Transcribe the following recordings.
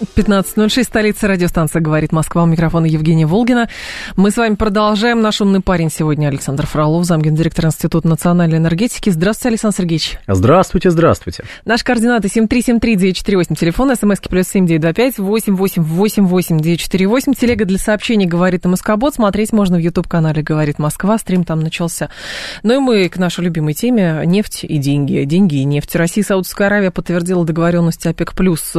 15.06, столица радиостанция «Говорит Москва». У микрофона Евгения Волгина. Мы с вами продолжаем. Наш умный парень сегодня Александр Фролов, замгендиректор Института национальной энергетики. Здравствуйте, Александр Сергеевич. Здравствуйте, здравствуйте. Наши координаты 7373948, телефон, смски плюс 7925 8888948, телега для сообщений «Говорит МСК-бот». Смотреть можно в YouTube-канале «Говорит Москва», стрим там начался. Ну и мы к нашей любимой теме «Нефть и деньги». Деньги и нефть. Россия и Саудовская Аравия подтвердила договоренности ОПЕК+,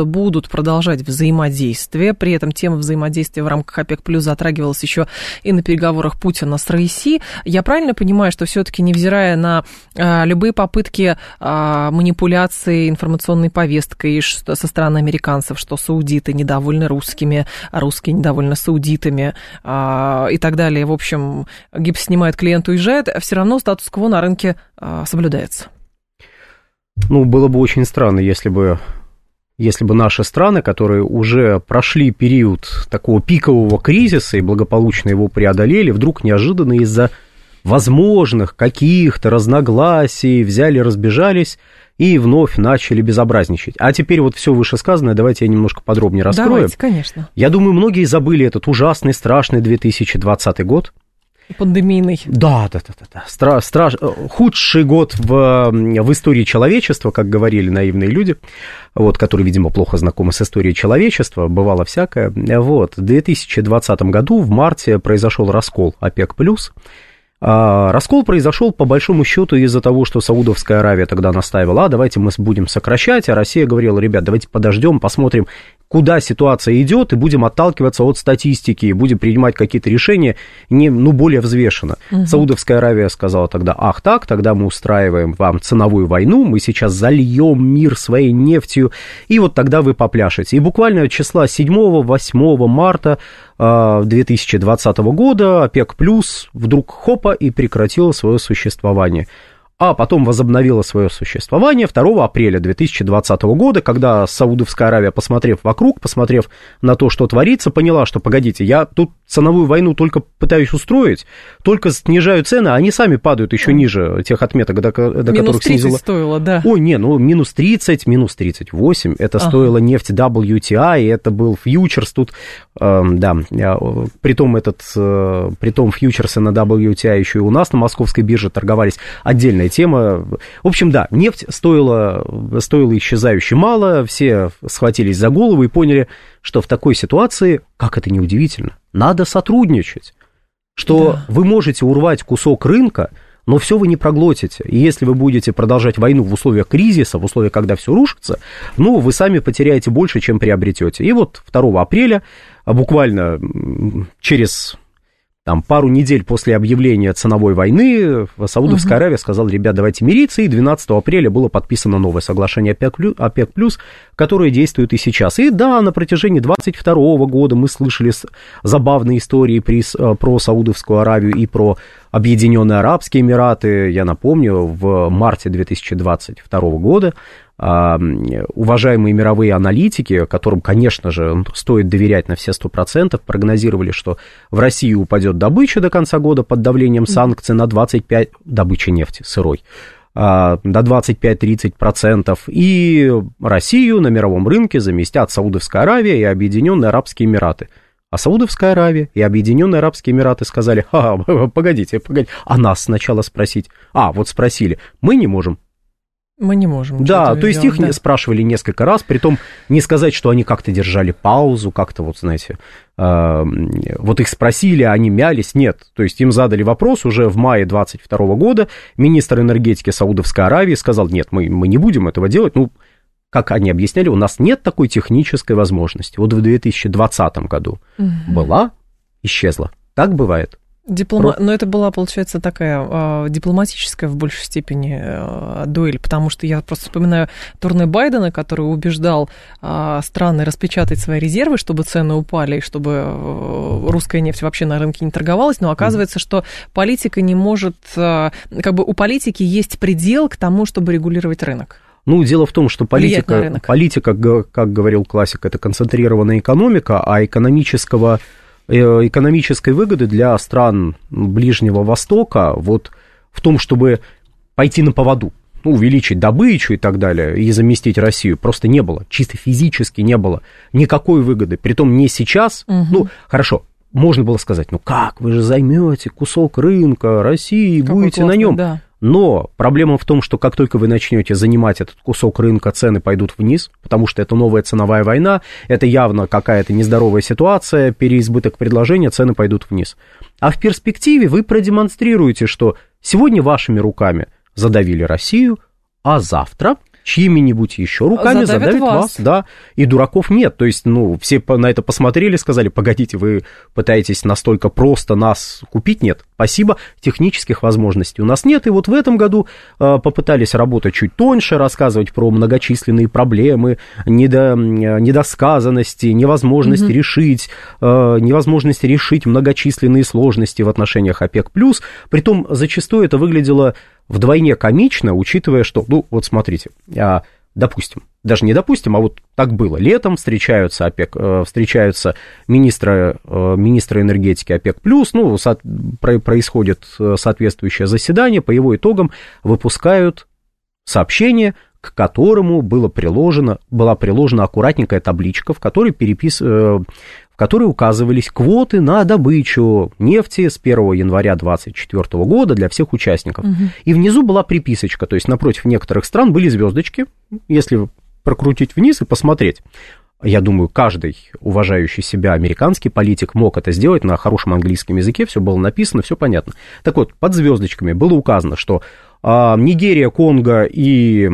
будут продолжать взаимодействия. При этом тема взаимодействия в рамках ОПЕК плюс затрагивалась еще и на переговорах Путина с Раиси. Я правильно понимаю, что все-таки, невзирая на а, любые попытки а, манипуляции информационной повесткой со стороны американцев, что саудиты недовольны русскими, а русские недовольны саудитами а, и так далее, в общем, гипс снимает, клиент уезжает, все равно статус-кво на рынке соблюдается. Ну, было бы очень странно, если бы если бы наши страны, которые уже прошли период такого пикового кризиса и благополучно его преодолели, вдруг неожиданно из-за возможных каких-то разногласий взяли, разбежались и вновь начали безобразничать. А теперь вот все вышесказанное, давайте я немножко подробнее раскрою. Давайте, конечно. Я думаю, многие забыли этот ужасный, страшный 2020 год, Пандемийный. Да, да, да, да. да. Стра- страш... Худший год в, в истории человечества, как говорили наивные люди, вот, которые, видимо, плохо знакомы с историей человечества, бывало всякое. Вот, в 2020 году в марте произошел раскол ОПЕК+, а, Раскол произошел по большому счету из-за того, что Саудовская Аравия тогда настаивала, а давайте мы будем сокращать, а Россия говорила, ребят, давайте подождем, посмотрим, куда ситуация идет, и будем отталкиваться от статистики, и будем принимать какие-то решения не, ну, более взвешенно. Угу. Саудовская Аравия сказала тогда, ах так, тогда мы устраиваем вам ценовую войну, мы сейчас зальем мир своей нефтью, и вот тогда вы попляшете. И буквально числа 7-8 марта 2020 а, года ОПЕК плюс вдруг хопа и прекратила свое существование а потом возобновила свое существование 2 апреля 2020 года, когда Саудовская Аравия, посмотрев вокруг, посмотрев на то, что творится, поняла, что, погодите, я тут ценовую войну только пытаюсь устроить, только снижаю цены, а они сами падают еще ниже тех отметок, до, до минус которых 30 снизила. стоило, да. Ой, не, ну минус 30, минус 38, это ага. стоило нефть WTI, это был фьючерс тут, э, да, притом этот, э, притом фьючерсы на WTI еще и у нас на московской бирже торговались отдельно тема. В общем, да, нефть стоила, стоила исчезающе мало, все схватились за голову и поняли, что в такой ситуации, как это неудивительно, надо сотрудничать. Что да. вы можете урвать кусок рынка, но все вы не проглотите. И если вы будете продолжать войну в условиях кризиса, в условиях, когда все рушится, ну, вы сами потеряете больше, чем приобретете. И вот 2 апреля, буквально через там, пару недель после объявления ценовой войны Саудовская угу. Аравия сказала, ребят, давайте мириться, и 12 апреля было подписано новое соглашение ОПЕК+, которое действует и сейчас. И да, на протяжении 22 года мы слышали забавные истории при, э, про Саудовскую Аравию и про Объединенные Арабские Эмираты. Я напомню, в марте 2022 года уважаемые мировые аналитики, которым, конечно же, стоит доверять на все сто процентов, прогнозировали, что в России упадет добыча до конца года под давлением санкций на 25, добыча нефти сырой, а, до 25-30%, и Россию на мировом рынке заместят Саудовская Аравия и Объединенные Арабские Эмираты. А Саудовская Аравия и Объединенные Арабские Эмираты сказали, а, погодите, погодите, а нас сначала спросить. А, вот спросили, мы не можем, мы не можем. Да, то есть их да. спрашивали несколько раз, при том не сказать, что они как-то держали паузу, как-то вот, знаете, э, вот их спросили, они мялись, нет. То есть им задали вопрос уже в мае 22 года, министр энергетики Саудовской Аравии сказал, нет, мы, мы не будем этого делать, ну, как они объясняли, у нас нет такой технической возможности. Вот в 2020 году угу. была, исчезла. Так бывает. Диплома... Но это была, получается, такая э, дипломатическая в большей степени э, дуэль, потому что я просто вспоминаю турне Байдена, который убеждал э, страны распечатать свои резервы, чтобы цены упали, и чтобы э, русская нефть вообще на рынке не торговалась, но оказывается, mm. что политика не может, э, как бы у политики есть предел к тому, чтобы регулировать рынок. Ну, дело в том, что политика, политика, как говорил классик, это концентрированная экономика, а экономического экономической выгоды для стран Ближнего Востока вот в том, чтобы пойти на поводу, ну, увеличить добычу и так далее, и заместить Россию, просто не было, чисто физически не было никакой выгоды. Притом не сейчас, угу. ну, хорошо, можно было сказать, ну как, вы же займете кусок рынка России, Какой будете классный, на нем. Да. Но проблема в том, что как только вы начнете занимать этот кусок рынка, цены пойдут вниз, потому что это новая ценовая война, это явно какая-то нездоровая ситуация, переизбыток предложения, цены пойдут вниз. А в перспективе вы продемонстрируете, что сегодня вашими руками задавили Россию, а завтра чьими-нибудь еще руками задавит, задавит вас. вас, да, и дураков нет, то есть, ну, все на это посмотрели, сказали, погодите, вы пытаетесь настолько просто нас купить, нет, спасибо, технических возможностей у нас нет, и вот в этом году э, попытались работать чуть тоньше, рассказывать про многочисленные проблемы, недо, недосказанности, невозможность угу. решить, э, невозможность решить многочисленные сложности в отношениях ОПЕК+, притом зачастую это выглядело вдвойне комично, учитывая, что, ну, вот смотрите, а, допустим, даже не допустим, а вот так было. Летом встречаются ОПЕК, э, встречаются министры, э, министры энергетики ОПЕК+, ну, со, происходит э, соответствующее заседание, по его итогам выпускают сообщение, к которому было приложено, была приложена аккуратненькая табличка, в которой перепис, которой указывались квоты на добычу нефти с 1 января 2024 года для всех участников. Угу. И внизу была приписочка, то есть напротив некоторых стран были звездочки, если прокрутить вниз и посмотреть. Я думаю, каждый уважающий себя американский политик мог это сделать на хорошем английском языке, все было написано, все понятно. Так вот, под звездочками было указано, что а, Нигерия, Конго и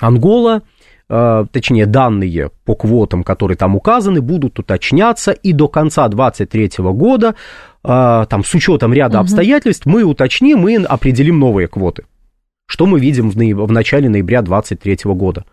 Ангола Э, точнее, данные по квотам, которые там указаны, будут уточняться, и до конца 2023 года, э, там, с учетом ряда угу. обстоятельств, мы уточним и определим новые квоты. Что мы видим в, в начале ноября 2023 года?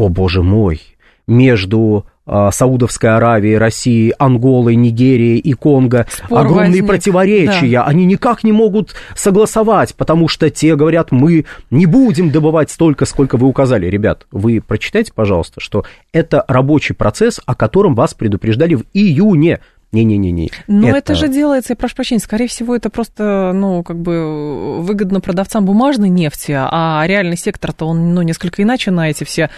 О, боже мой, между а, Саудовской Аравии, России, Анголы, Нигерии и Конго Спор огромные возник. противоречия. Да. Они никак не могут согласовать, потому что те говорят, мы не будем добывать столько, сколько вы указали. Ребят, вы прочитайте, пожалуйста, что это рабочий процесс, о котором вас предупреждали в июне. Не-не-не-не. Но это... это же делается, я прошу прощения, скорее всего, это просто, ну, как бы выгодно продавцам бумажной нефти, а реальный сектор-то он, ну, несколько иначе на эти все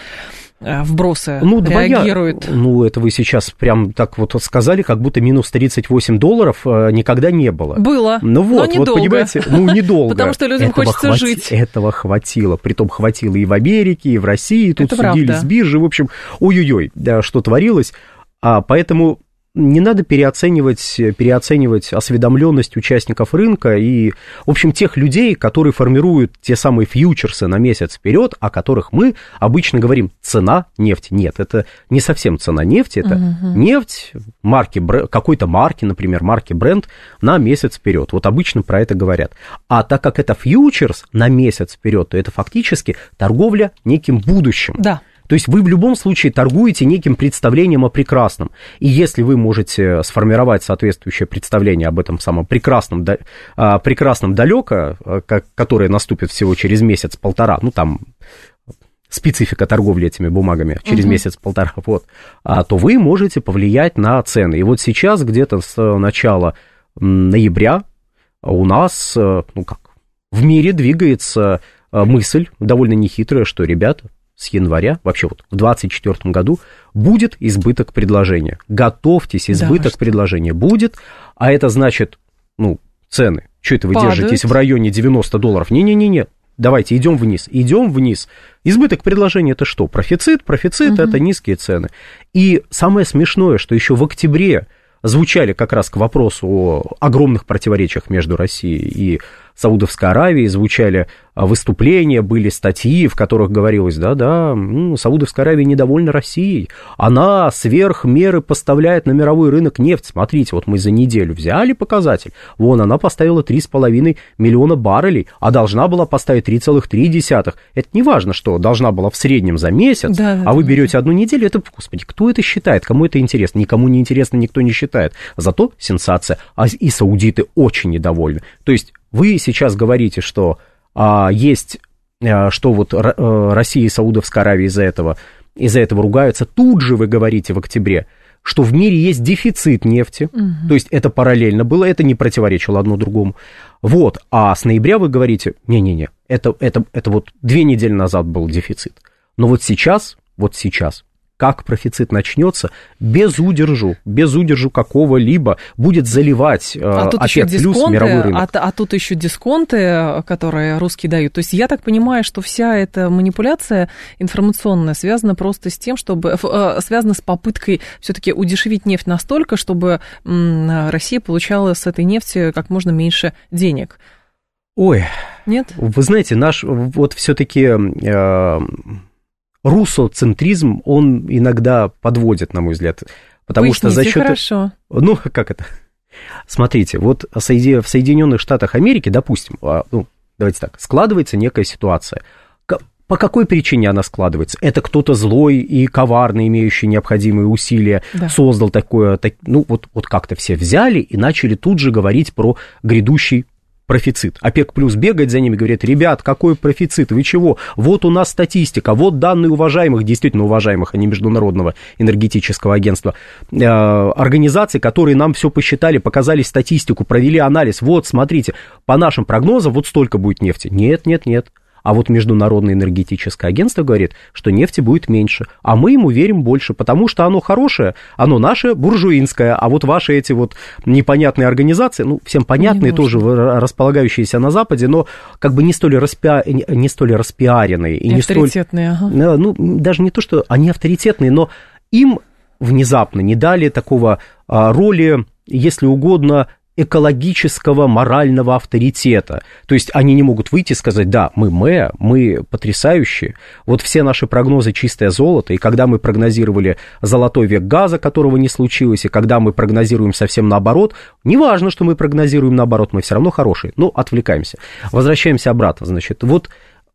Э, вбросы ну, реагируют? Двоя... Ну, это вы сейчас прям так вот сказали, как будто минус 38 долларов э, никогда не было. Было, ну, вот, но недолго. Вот, понимаете, ну, недолго. Потому что людям этого хочется хвати... жить. Этого хватило. Притом хватило и в Америке, и в России. Тут это судили правда. с биржи. В общем, ой-ой-ой, да, что творилось. А, поэтому не надо переоценивать, переоценивать осведомленность участников рынка и, в общем, тех людей, которые формируют те самые фьючерсы на месяц вперед, о которых мы обычно говорим цена нефти. Нет, это не совсем цена нефти, это угу. нефть марки, какой-то марки, например, марки бренд на месяц вперед. Вот обычно про это говорят. А так как это фьючерс на месяц вперед, то это фактически торговля неким будущим. Да. То есть вы в любом случае торгуете неким представлением о прекрасном. И если вы можете сформировать соответствующее представление об этом самом прекрасном, а, прекрасном далеко, а, которое наступит всего через месяц-полтора, ну там специфика торговли этими бумагами через uh-huh. месяц-полтора, вот, а, то вы можете повлиять на цены. И вот сейчас где-то с начала ноября у нас, э, ну как, в мире двигается э, мысль довольно нехитрая, что, ребята, с января, вообще вот в 2024 году, будет избыток предложения. Готовьтесь, избыток да, предложения будет, а это значит, ну, цены. Что это вы Падают. держитесь в районе 90 долларов? Не-не-не-не, давайте идем вниз, идем вниз. Избыток предложения это что? Профицит, профицит угу. это низкие цены. И самое смешное, что еще в октябре звучали как раз к вопросу о огромных противоречиях между Россией и Саудовской Аравии, звучали а, выступления, были статьи, в которых говорилось, да-да, Саудовская Аравия недовольна Россией, она сверх меры поставляет на мировой рынок нефть. Смотрите, вот мы за неделю взяли показатель, вон она поставила 3,5 миллиона баррелей, а должна была поставить 3,3. Это не важно, что должна была в среднем за месяц, Да, да, а вы да, берете одну неделю, это, господи, кто это считает, кому это интересно? Никому не интересно, никто не считает. Зато сенсация, а и саудиты очень недовольны. То есть вы сейчас говорите, что а, есть, а, что вот э, Россия и Саудовская Аравия из-за этого, из-за этого ругаются. Тут же вы говорите в октябре, что в мире есть дефицит нефти, то есть это параллельно было, это не противоречило одно другому. Вот, а с ноября вы говорите, не-не-не, это, это, это вот две недели назад был дефицит. Но вот сейчас, вот сейчас, как профицит начнется, без удержу, без удержу какого-либо будет заливать э, А тут еще опять плюс дисконты, мировой рынок. а, а тут еще дисконты, которые русские дают. То есть я так понимаю, что вся эта манипуляция информационная связана просто с тем, чтобы э, связана с попыткой все-таки удешевить нефть настолько, чтобы Россия получала с этой нефти как можно меньше денег. Ой, Нет? вы знаете, наш вот все-таки э, русоцентризм, он иногда подводит, на мой взгляд. Потому что за счет... хорошо. Ну, как это? Смотрите, вот в Соединенных Штатах Америки, допустим, а, ну, давайте так, складывается некая ситуация. По какой причине она складывается? Это кто-то злой и коварный, имеющий необходимые усилия, Да. создал такое, так- ну вот, вот как-то все взяли и начали тут же говорить про грядущий профицит. ОПЕК плюс бегает за ними, говорит, ребят, какой профицит, вы чего? Вот у нас статистика, вот данные уважаемых, действительно уважаемых, а не Международного энергетического агентства, э, организаций, которые нам все посчитали, показали статистику, провели анализ. Вот, смотрите, по нашим прогнозам вот столько будет нефти. Нет, нет, нет. А вот Международное энергетическое агентство говорит, что нефти будет меньше, а мы ему верим больше, потому что оно хорошее, оно наше буржуинское, а вот ваши эти вот непонятные организации, ну, всем понятные, Не тоже располагающиеся на Западе, но как бы не столь, распиа... не столь распиаренные. И И не столь... авторитетные, ага. Э, Ну, даже не то, что они авторитетные, но им внезапно не дали такого а, роли, если угодно, экологического, морального авторитета. То есть они не могут выйти и сказать, да, мы МЭ, мы потрясающие, вот все наши прогнозы чистое золото, и когда мы прогнозировали золотой век газа, которого не случилось, и когда мы прогнозируем совсем наоборот, неважно, что мы прогнозируем наоборот, мы все равно хорошие, ну, отвлекаемся. Возвращаемся обратно, значит, вот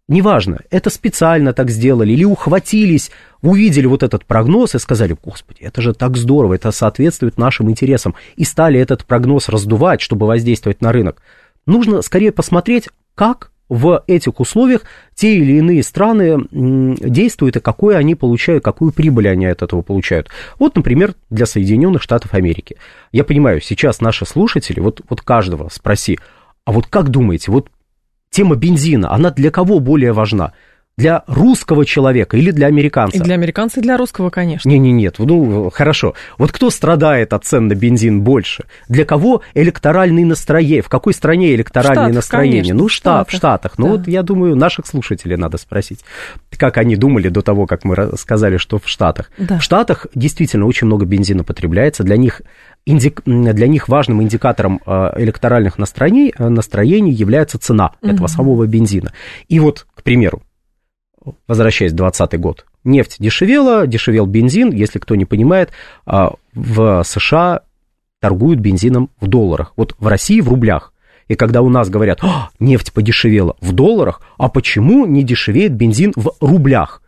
Неважно, это специально так сделали или ухватились, увидели вот этот прогноз и сказали, господи, это же так здорово, это соответствует нашим интересам, и стали этот прогноз раздувать, чтобы воздействовать на рынок. Нужно скорее посмотреть, как в этих условиях те или иные страны действуют и какое они получают, какую прибыль они от этого получают. Вот, например, для Соединенных Штатов Америки. Я понимаю, сейчас наши слушатели, вот, вот каждого спроси, а вот как думаете, вот тема бензина, она для кого более важна? Для русского человека или для американца? И для американцев, и для русского, конечно. Не, не, нет, ну хорошо. Вот кто страдает от цен на бензин больше? Для кого электоральные настроения? В какой стране электоральные Штатах, настроения? конечно, ну, штат, в Штатах. Ну, да. вот я думаю, наших слушателей надо спросить, как они думали до того, как мы сказали, что в Штатах. Да. В Штатах действительно очень много бензина потребляется. Для них, индик- для них важным индикатором э, электоральных настроений, э, настроений является цена этого самого бензина. И вот, к примеру, возвращаясь в 2020 год, нефть дешевела, дешевел бензин, если кто не понимает, а, в США торгуют бензином в долларах, вот в России в рублях. И когда у нас говорят, «А, нефть подешевела в долларах, а почему не дешевеет бензин в рублях?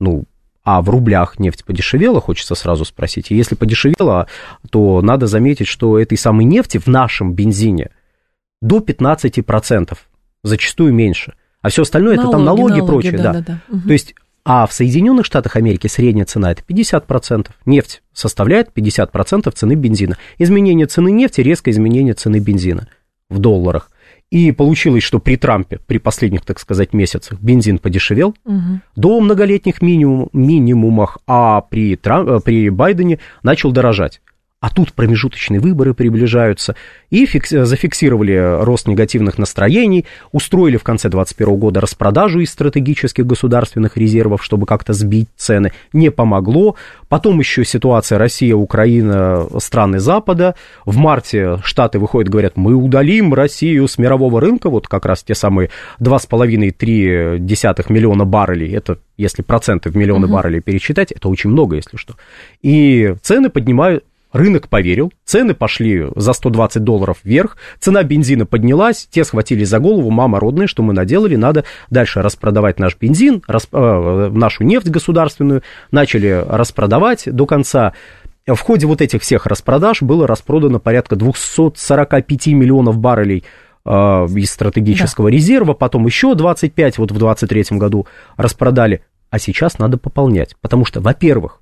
Ну, а в рублях нефть подешевела, хочется сразу спросить. И если подешевела, то надо заметить, что этой самой нефти в нашем бензине до 15%, зачастую меньше. А все остальное это там налоги, и прочее. да, да. да, да. Мгм. То есть, а в Соединенных Штатах Америки средняя цена это 50%. Нефть составляет 50% цены бензина. Изменение цены нефти, резкое изменение цены бензина в долларах. И получилось, что при Трампе, при последних, так сказать, месяцах, бензин подешевел Мгм. до многолетних минимум, минимумах, а при, Трам- э, при Байдене начал дорожать. А тут промежуточные выборы приближаются, и фикс, зафиксировали рост негативных настроений, устроили в конце 2021 года распродажу из стратегических государственных резервов, чтобы как-то сбить цены, не помогло. Потом еще ситуация Россия, Украина, страны Запада. В марте Штаты выходят, говорят, мы удалим Россию с мирового рынка, вот как раз те самые 2,5-3 миллиона баррелей, это если проценты в миллионы угу. баррелей пересчитать, это очень много, если что. И цены поднимают, Рынок поверил, цены пошли за 120 долларов вверх, цена бензина поднялась, те схватили за голову, мама родная, что мы наделали, надо дальше распродавать наш бензин, расп... э, нашу нефть государственную, начали распродавать до конца. В ходе вот этих всех распродаж было распродано порядка 245 миллионов баррелей э, из стратегического да. резерва, потом еще 25 вот в 2023 году распродали, а сейчас надо пополнять, потому что, во-первых,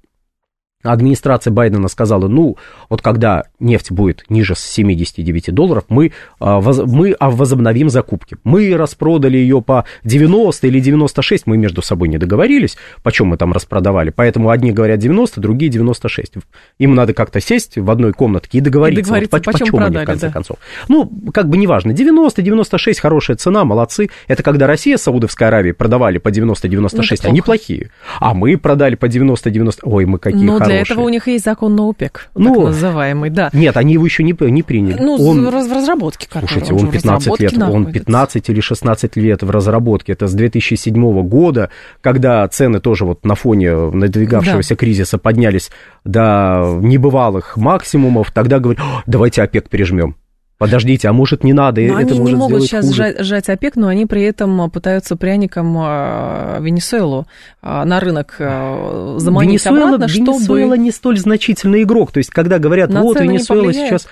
администрация Байдена сказала, ну, вот когда нефть будет ниже 79 долларов, мы, а, мы а, возобновим закупки. Мы распродали ее по 90 или 96, мы между собой не договорились, почем мы там распродавали, поэтому одни говорят 90, другие 96. Им надо как-то сесть в одной комнатке и договориться, и договориться вот, по, почем, почем продали, они в конце да. концов. Ну, как бы неважно, 90, 96, хорошая цена, молодцы. Это когда Россия с Саудовской Аравией продавали по 90-96, ну, они плохие. А мы продали по 90-90, ой, мы какие Но для этого у них есть закон на ОПЕК, ну, так называемый, да. Нет, они его еще не, не приняли. Ну, он, в разработке. Слушайте, он 15 лет, находится. он 15 или 16 лет в разработке. Это с 2007 года, когда цены тоже вот на фоне надвигавшегося да. кризиса поднялись до небывалых максимумов. Тогда говорят, давайте ОПЕК пережмем подождите, а может не надо, но это они может не могут сейчас хуже. Сжать, ОПЕК, но они при этом пытаются пряником а, Венесуэлу а, на рынок а, заманить Венесуэла, обратно, чтобы... Венесуэла не столь значительный игрок, то есть когда говорят, на вот Венесуэла сейчас...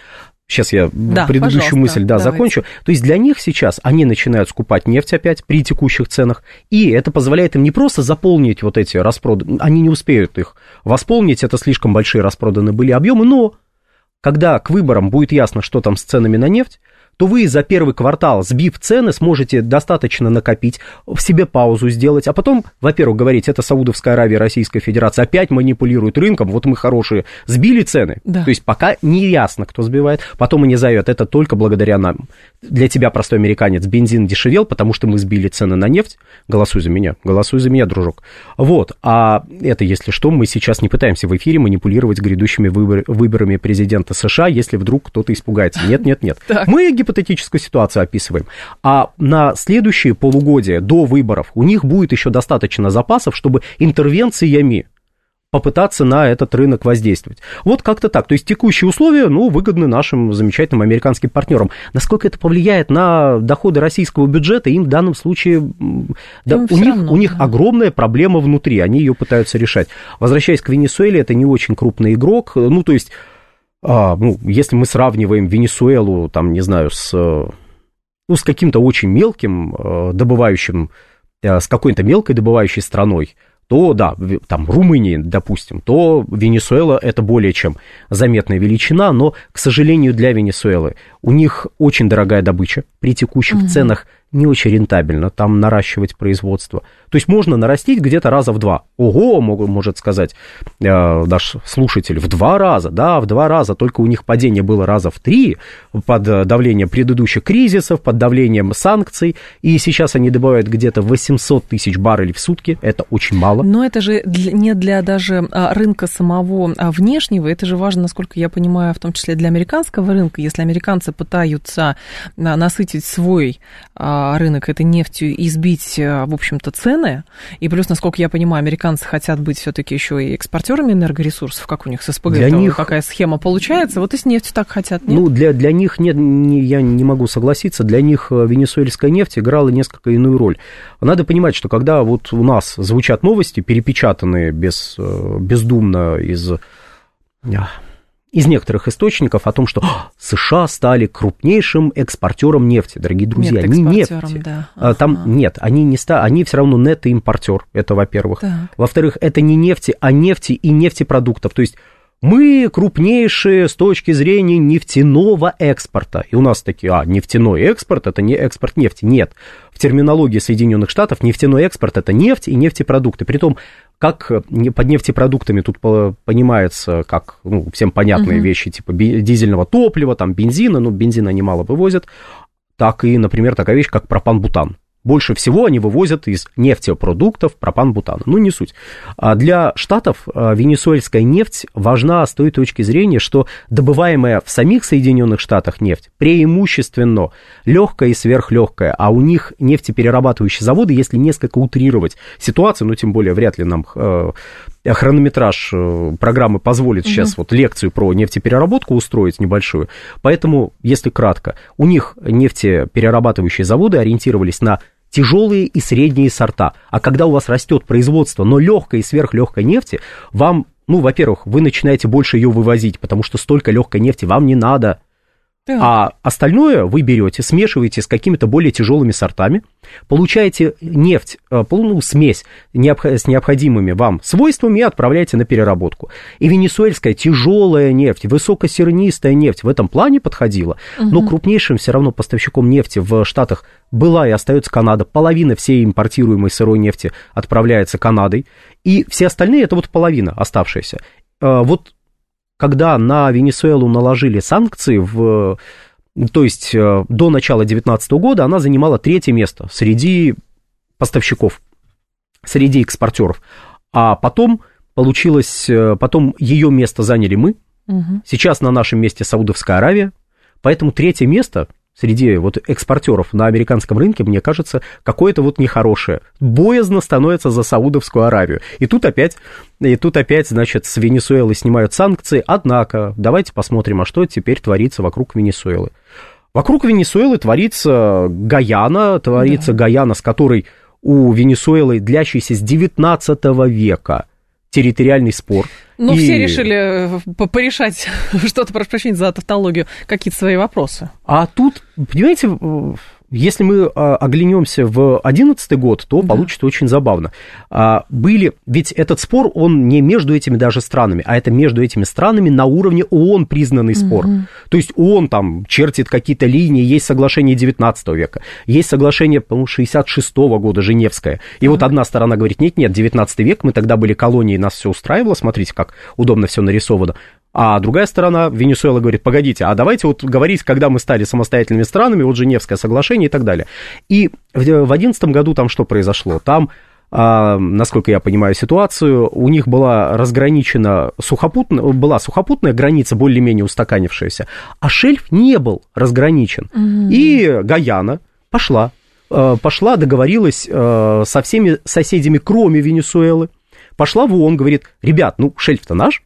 Сейчас я да, предыдущую мысль да, закончу. То есть для них сейчас они начинают скупать нефть опять при текущих ценах, и это позволяет им не просто заполнить вот эти распроды, они не успеют их восполнить, это слишком большие распроданы были объемы, но когда к выборам будет ясно, что там с ценами на нефть, то вы за первый квартал, сбив цены, сможете достаточно накопить, в себе паузу сделать, а потом, во-первых, говорить, это Саудовская Аравия, Российская Федерация опять манипулирует рынком, вот мы хорошие, сбили цены. Да. То есть пока не ясно, кто сбивает, потом они заявят, это только благодаря нам. Для тебя, простой американец, бензин дешевел, потому что мы сбили цены на нефть. Голосуй за меня, голосуй за меня, дружок. Вот, а это, если что, мы сейчас не пытаемся в эфире манипулировать грядущими выбор, выборами президента США, если вдруг кто-то испугается. Нет, нет, нет. Мы гипотетическую ситуацию описываем. А на следующие полугодия до выборов у них будет еще достаточно запасов, чтобы интервенциями попытаться на этот рынок воздействовать. Вот как-то так. То есть текущие условия, ну, выгодны нашим замечательным американским партнерам. Насколько это повлияет на доходы российского бюджета, им в данном случае... Да, у, них, равно, у них да. огромная проблема внутри, они ее пытаются решать. Возвращаясь к Венесуэле, это не очень крупный игрок. Ну, то есть а, ну, если мы сравниваем Венесуэлу, там, не знаю, с, ну, с каким-то очень мелким э, добывающим, э, с какой-то мелкой добывающей страной, то, да, там, Румынии, допустим, то Венесуэла это более чем заметная величина, но, к сожалению, для Венесуэлы у них очень дорогая добыча при текущих угу. ценах не очень рентабельно там наращивать производство. То есть можно нарастить где-то раза в два. Ого, может сказать э, наш слушатель, в два раза, да, в два раза, только у них падение было раза в три под давлением предыдущих кризисов, под давлением санкций, и сейчас они добывают где-то 800 тысяч баррелей в сутки, это очень мало. Но это же не для даже а, рынка самого а внешнего, это же важно, насколько я понимаю, в том числе для американского рынка, если американцы пытаются а, насытить свой рынок этой нефтью и сбить, в общем-то, цены. И плюс, насколько я понимаю, американцы хотят быть все-таки еще и экспортерами энергоресурсов, как у них с СПГ. Для них... Какая схема получается? Вот и с нефтью так хотят, нет? Ну, для, для них нет, не, я не могу согласиться. Для них э, венесуэльская нефть играла несколько иную роль. Надо понимать, что когда вот у нас звучат новости, перепечатанные без, э, бездумно из из некоторых источников о том, что США стали крупнейшим экспортером нефти, дорогие друзья. Нет, не нефти. Да. А, ага. Там нет, они не ста, они все равно нетто-импортер, это во-первых. Во-вторых, это не нефти, а нефти и нефтепродуктов. То есть мы крупнейшие с точки зрения нефтяного экспорта. И у нас такие, а, нефтяной экспорт – это не экспорт нефти. Нет, в терминологии Соединенных Штатов нефтяной экспорт – это нефть и нефтепродукты. Притом, как под нефтепродуктами тут понимается, как ну, всем понятные угу. вещи, типа дизельного топлива, там бензина, ну, бензина немало вывозят, так и, например, такая вещь, как пропан-бутан. Больше всего они вывозят из нефтепродуктов пропан-бутана. Ну, не суть. А для Штатов а, венесуэльская нефть важна с той точки зрения, что добываемая в самих Соединенных Штатах нефть преимущественно легкая и сверхлегкая, а у них нефтеперерабатывающие заводы, если несколько утрировать ситуацию, ну, тем более вряд ли нам э, хронометраж э, программы позволит угу. сейчас вот лекцию про нефтепереработку устроить небольшую. Поэтому, если кратко, у них нефтеперерабатывающие заводы ориентировались на тяжелые и средние сорта. А когда у вас растет производство, но легкой и сверхлегкой нефти, вам, ну, во-первых, вы начинаете больше ее вывозить, потому что столько легкой нефти вам не надо. А остальное вы берете, смешиваете с какими-то более тяжелыми сортами, получаете нефть, э, ну, смесь с необходимыми вам свойствами и отправляете на переработку. И венесуэльская тяжелая нефть, высокосернистая нефть в этом плане подходила, угу. но крупнейшим все равно поставщиком нефти в Штатах была и остается Канада. Половина всей импортируемой сырой нефти отправляется Канадой, и все остальные это вот половина оставшаяся. Э, вот когда на Венесуэлу наложили санкции в то есть э, до начала 2019 года она занимала третье место среди поставщиков, среди экспортеров. А потом получилось, э, потом ее место заняли мы. Угу. Сейчас на нашем месте Саудовская Аравия. Поэтому третье место среди вот экспортеров на американском рынке, мне кажется, какое-то вот нехорошее. Боязно становится за Саудовскую Аравию. И тут опять, и тут опять, значит, с Венесуэлы снимают санкции. Однако, давайте посмотрим, а что теперь творится вокруг Венесуэлы. Вокруг Венесуэлы творится Гаяна, творится да. Гаяна, с которой у Венесуэлы, длящийся с 19 века, территориальный спор. Ну, и... все решили э, порешать что-то, прошу прощения за тавтологию, какие-то свои вопросы. А тут, понимаете, если мы а, оглянемся в 2011 год, то да. получится очень забавно. А, были, ведь этот спор, он не между этими даже странами, а это между этими странами на уровне ООН признанный спор. Угу. То есть ООН там чертит какие-то линии, есть соглашение 19 века, есть соглашение, по-моему, 66 -го года, Женевское. И угу. вот одна сторона говорит, нет-нет, 19 век, мы тогда были колонией, нас все устраивало, смотрите, как удобно все нарисовано. А другая сторона, Венесуэла, говорит, погодите, а давайте вот говорить, когда мы стали самостоятельными странами, вот Женевское соглашение и так далее. И в 2011 году там что произошло? Там а, насколько я понимаю ситуацию, у них была разграничена сухопутная, была сухопутная граница, более-менее устаканившаяся, а шельф не был разграничен. Mm-hmm. И Гаяна пошла, а, пошла, договорилась а, со всеми соседями, кроме Венесуэлы, пошла в ООН, говорит, ребят, ну шельф-то наш,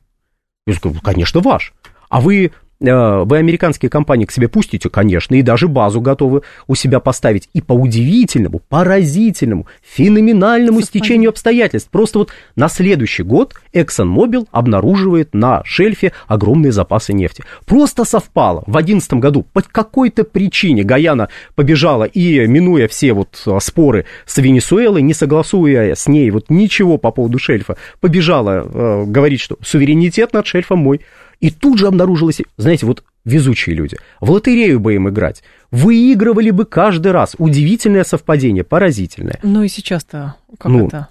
я говорю, конечно, ваш. А вы вы американские компании к себе пустите, конечно, и даже базу готовы у себя поставить. И по удивительному, поразительному, феноменальному Совпадение. стечению обстоятельств. Просто вот на следующий год ExxonMobil обнаруживает на шельфе огромные запасы нефти. Просто совпало. В 2011 году по какой-то причине Гаяна побежала и, минуя все вот э, споры с Венесуэлой, не согласуя с ней вот ничего по поводу шельфа, побежала э, говорить, что суверенитет над шельфом мой. И тут же обнаружилось, знаете, вот везучие люди, в лотерею бы им играть, выигрывали бы каждый раз. Удивительное совпадение, поразительное. Ну и сейчас-то как ну, это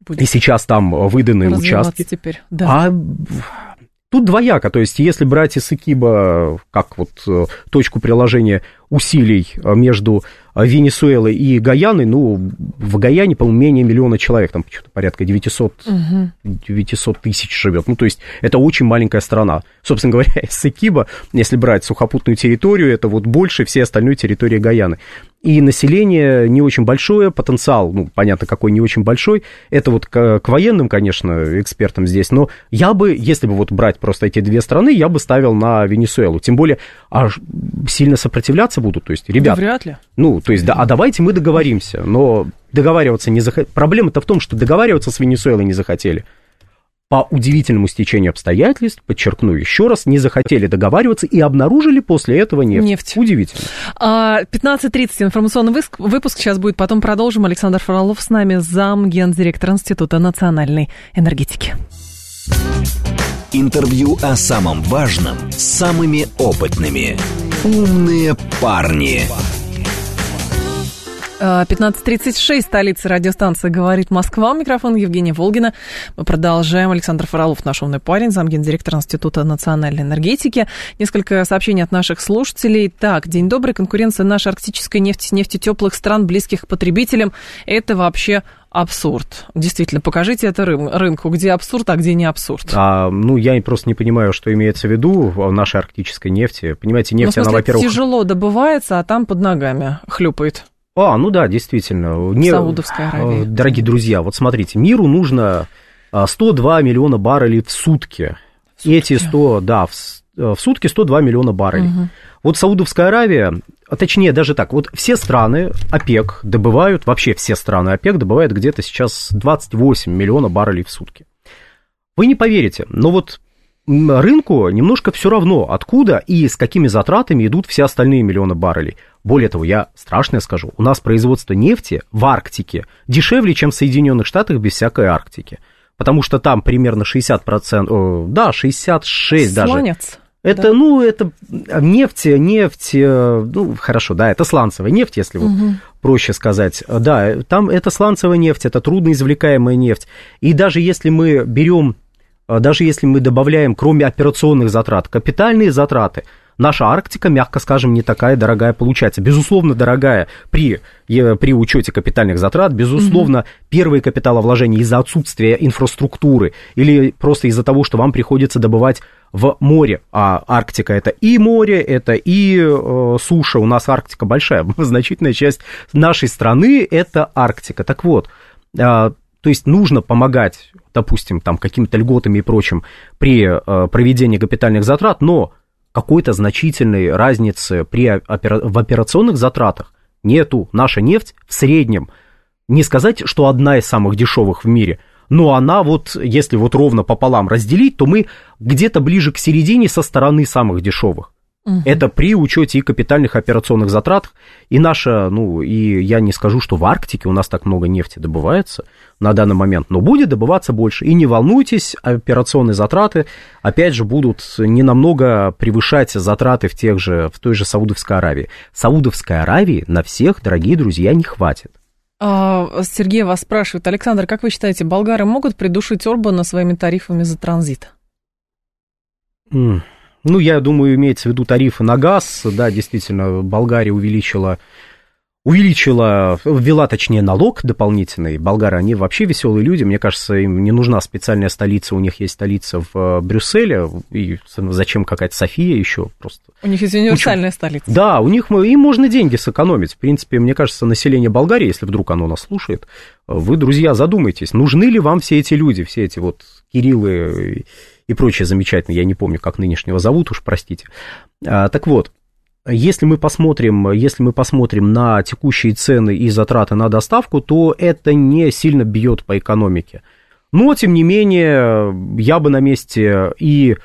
будет? И сейчас там выданы участки. теперь, да. А тут двояко, то есть если брать из Икиба как вот э, точку приложения усилий э, между э, Венесуэлой и Гаяной, ну, в Гаяне, по-моему, менее миллиона человек, там что-то порядка 900, угу. 900 тысяч живет. Ну, то есть это очень маленькая страна. Собственно говоря, Эссекиба, если брать сухопутную территорию, это вот больше всей остальной территории Гаяны. И население не очень большое, потенциал, ну, понятно, какой не очень большой. Это вот к, к военным, конечно, экспертам здесь. Но я бы, если бы вот брать просто эти две страны, я бы ставил на Венесуэлу. Тем более, аж сильно сопротивляться будут. То есть, ребят... Да вряд ли. Ну, то есть, да, а давайте мы договоримся. Но договариваться не захотели. Проблема-то в том, что договариваться с Венесуэлой не захотели. По удивительному стечению обстоятельств, подчеркну еще раз, не захотели договариваться и обнаружили после этого нефть. нефть. Удивительно. 15.30 а, информационный выпуск сейчас будет, потом продолжим. Александр Фролов с нами, зам гендиректор Института национальной энергетики. Интервью о самом важном с самыми опытными. «Умные парни». 15.36, столица радиостанции «Говорит Москва». Микрофон Евгения Волгина. Мы продолжаем. Александр Фролов, наш умный парень, замгендиректор Института национальной энергетики. Несколько сообщений от наших слушателей. Так, день добрый. Конкуренция нашей арктической нефти, нефти теплых стран, близких к потребителям. Это вообще абсурд. Действительно, покажите это рын- рынку, где абсурд, а где не абсурд. А, ну, я просто не понимаю, что имеется в виду в нашей арктической нефти. Понимаете, нефть, ну, в смысле, она, во-первых... тяжело добывается, а там под ногами хлюпает. А, ну да, действительно. Не... Саудовская Аравия. Дорогие друзья, вот смотрите, миру нужно 102 миллиона баррелей в сутки. В сутки. Эти 100, да, в, в сутки 102 миллиона баррелей. Угу. Вот Саудовская Аравия, а точнее даже так, вот все страны ОПЕК добывают, вообще все страны ОПЕК добывают где-то сейчас 28 миллионов баррелей в сутки. Вы не поверите, но вот рынку немножко все равно, откуда и с какими затратами идут все остальные миллионы баррелей. Более того, я страшное скажу, у нас производство нефти в Арктике дешевле, чем в Соединенных Штатах без всякой Арктики. Потому что там примерно 60%, о, да, 66 Сланец. даже. Это, да. ну, это нефть, нефть, ну, хорошо, да, это сланцевая нефть, если угу. вот проще сказать. Да, там это сланцевая нефть, это трудноизвлекаемая нефть. И даже если мы берем а даже если мы добавляем, кроме операционных затрат, капитальные затраты, наша Арктика, мягко скажем, не такая дорогая получается. Безусловно, дорогая при, при учете капитальных затрат, безусловно, угу. первые капиталовложения из-за отсутствия инфраструктуры или просто из-за того, что вам приходится добывать в море, а Арктика это и море, это и э, суша, у нас Арктика большая, значительная часть нашей страны это Арктика. Так вот, э, то есть нужно помогать, допустим, там какими-то льготами и прочим при э, проведении капитальных затрат, но какой-то значительной разницы при, в операционных затратах нету. Наша нефть в среднем, не сказать, что одна из самых дешевых в мире, но она вот, если вот ровно пополам разделить, то мы где-то ближе к середине со стороны самых дешевых. Угу. Это при учете и капитальных операционных затрат. И наша, ну, и я не скажу, что в Арктике у нас так много нефти добывается на данный момент, но будет добываться больше. И не волнуйтесь, операционные затраты, опять же, будут не намного превышать затраты в, тех же, в той же Саудовской Аравии. Саудовской Аравии на всех, дорогие друзья, не хватит. А, Сергей вас спрашивает, Александр, как вы считаете, болгары могут придушить Орбана своими тарифами за транзит? Mm. Ну, я думаю, имеется в виду тарифы на газ. Да, действительно, Болгария увеличила увеличила, ввела, точнее, налог дополнительный. Болгары, они вообще веселые люди. Мне кажется, им не нужна специальная столица. У них есть столица в э, Брюсселе. И зачем какая-то София еще просто. У них есть универсальная Очень... столица. Да, у них им можно деньги сэкономить. В принципе, мне кажется, население Болгарии, если вдруг оно нас слушает, вы, друзья, задумайтесь, нужны ли вам все эти люди, все эти вот Кириллы и прочее замечательное. Я не помню, как нынешнего зовут, уж простите. А, так вот, если мы посмотрим, если мы посмотрим на текущие цены и затраты на доставку, то это не сильно бьет по экономике. Но, тем не менее, я бы на месте и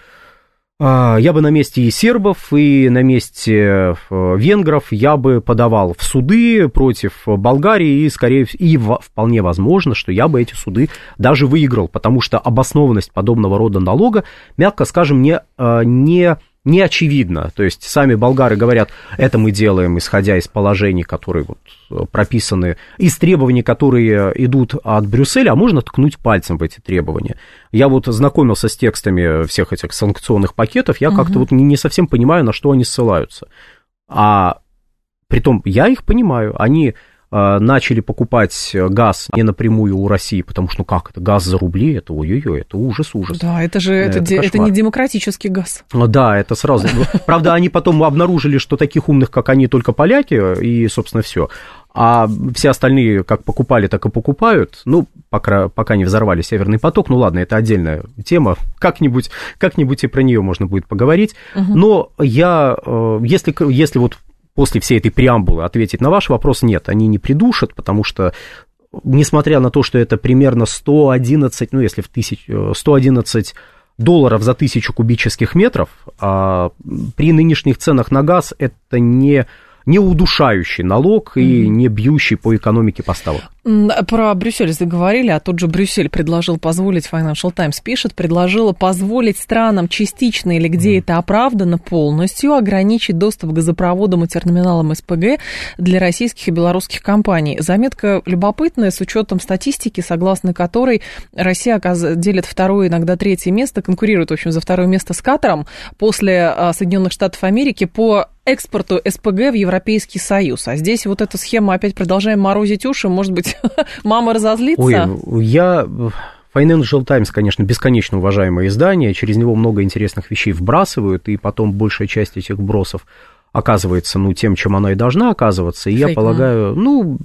я бы на месте и сербов, и на месте э, венгров я бы подавал в суды против Болгарии, и, скорее и вполне возможно, что я бы эти суды даже выиграл, потому что обоснованность подобного рода налога, мягко скажем, не, э, не не очевидно. То есть сами болгары говорят, это мы делаем, исходя из положений, которые вот э, прописаны, из требований, которые идут от Брюсселя, а можно ткнуть пальцем в эти требования. Я вот знакомился с текстами всех этих санкционных пакетов, я угу. как-то вот не, не совсем понимаю, на что они ссылаются. А притом я их понимаю, они Э, начали покупать газ не напрямую у России, потому что, ну как это, газ за рубли, это ой-ой-ой, это ужас-ужас. Да, это же, это, это, это не демократический газ. Ну да, это сразу. Правда, они потом обнаружили, что таких умных, как они, только поляки, и, собственно, все. А все остальные как покупали, так и покупают. Ну, пока, пока не взорвали Северный поток. Ну ладно, это отдельная тема. Как-нибудь, как-нибудь и про нее можно будет поговорить. Угу. Но я, э, если, если вот после всей этой преамбулы ответить на ваш вопрос, нет, они не придушат, потому что несмотря на то, что это примерно 111, ну, если в тысяч, 111 э, долларов за тысячу кубических метров, а при нынешних ценах на газ это не, не удушающий налог и не бьющий по экономике поставок. Про Брюссель заговорили, а тот же Брюссель предложил позволить, Financial Times пишет, предложила позволить странам частично или где mm. это оправдано полностью ограничить доступ к газопроводам и терминалам СПГ для российских и белорусских компаний. Заметка любопытная с учетом статистики, согласно которой Россия делит второе, иногда третье место, конкурирует, в общем, за второе место с Катаром после а, Соединенных Штатов Америки по экспорту СПГ в Европейский Союз. А здесь вот эта схема опять продолжаем морозить уши. Может быть, мама разозлится? Ой, я... Financial Times, конечно, бесконечно уважаемое издание, через него много интересных вещей вбрасывают, и потом большая часть этих бросов оказывается, ну, тем, чем она и должна оказываться. И Фейк, я полагаю, ну,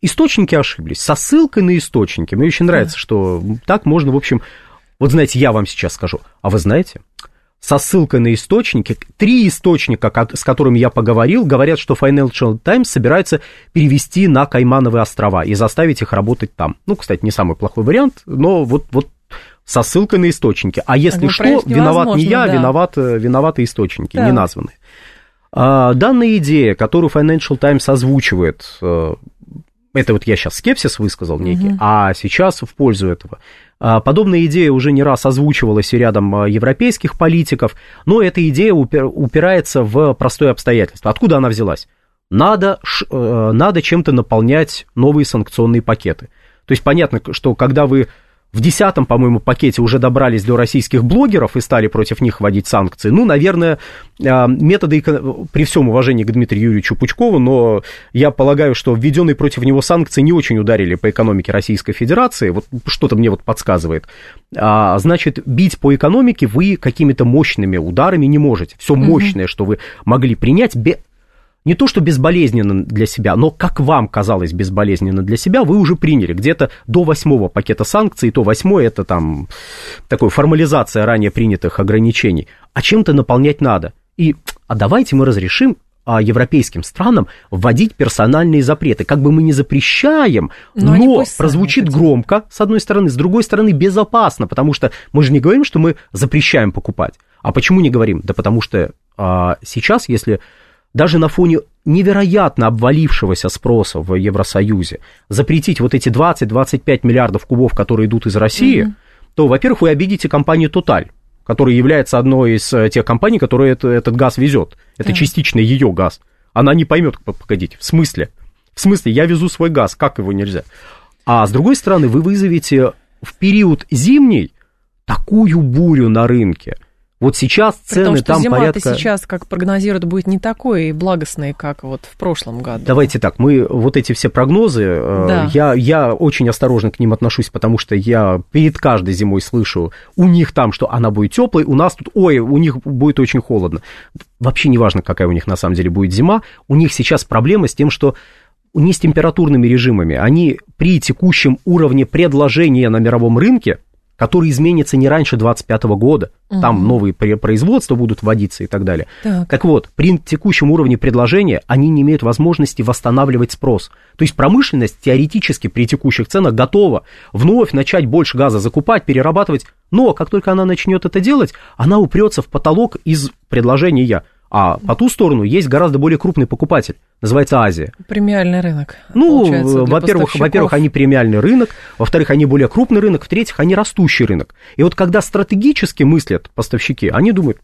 источники ошиблись, со ссылкой на источники. Мне очень нравится, да. что так можно, в общем... Вот знаете, я вам сейчас скажу, а вы знаете, со ссылкой на источники. Три источника, с которыми я поговорил, говорят, что Financial Times собирается перевести на Каймановые острова и заставить их работать там. Ну, кстати, не самый плохой вариант, но вот, вот со ссылкой на источники. А если ну, что, виноват не я, да. виноват, э, виноваты источники, да. не названные. А, данная идея, которую Financial Times озвучивает, э, это вот я сейчас скепсис высказал некий, угу. а сейчас в пользу этого. А, подобная идея уже не раз озвучивалась и рядом а, европейских политиков, но эта идея упирается в простое обстоятельство. Откуда она взялась? Надо, э, надо чем-то наполнять новые санкционные пакеты. То есть понятно, что когда вы в десятом, по-моему, пакете уже добрались до российских блогеров и стали против них вводить санкции. Ну, наверное, а, методы, при всем уважении к Дмитрию Юрьевичу Пучкову, но я полагаю, что введенные против него санкции не очень ударили по экономике Российской Федерации, вот что-то мне вот подсказывает. А, значит, бить по экономике вы какими-то мощными ударами не можете. Все мощное, что вы могли принять, не то что безболезненно для себя, но как вам казалось безболезненно для себя, вы уже приняли где-то до восьмого пакета санкций, то восьмой это там такой формализация ранее принятых ограничений. А чем-то наполнять надо. И а давайте мы разрешим а, европейским странам вводить персональные запреты. Как бы мы не запрещаем, но, но прозвучит громко, с одной стороны, с другой стороны, безопасно, потому что мы же не говорим, что мы запрещаем покупать. А почему не говорим? Да потому что а, сейчас, если даже на фоне невероятно обвалившегося спроса в Евросоюзе запретить вот эти 20-25 миллиардов кубов, которые идут из России, mm-hmm. то, во-первых, вы обидите компанию Total, которая является одной из э, тех компаний, которые это, этот газ везет. Это yeah. частично ее газ. Она не поймет, погодите, в смысле? В смысле, я везу свой газ, как его нельзя? А с другой стороны, вы вызовете в период зимний такую бурю на рынке – вот сейчас цены При том, что там зима порядка... сейчас, как прогнозируют, будет не такой благостной, как вот в прошлом году. Давайте так, мы вот эти все прогнозы, э, да. я, я очень осторожно к ним отношусь, потому что я перед каждой зимой слышу, у них там, что она будет теплой, у нас тут, ой, у них будет очень холодно. Вообще не важно, какая у них на самом деле будет зима, у них сейчас проблема с тем, что не с температурными режимами, они при текущем уровне предложения на мировом рынке, который изменится не раньше 2025 года. Угу. Там новые производства будут вводиться и так далее. Так. так вот, при текущем уровне предложения они не имеют возможности восстанавливать спрос. То есть промышленность теоретически при текущих ценах готова вновь начать больше газа закупать, перерабатывать, но как только она начнет это делать, она упрется в потолок из предложения. А по ту сторону есть гораздо более крупный покупатель, называется Азия. Премиальный рынок. Ну, во-первых, во-первых, они премиальный рынок, во-вторых, они более крупный рынок, в-третьих, они растущий рынок. И вот когда стратегически мыслят поставщики, они думают,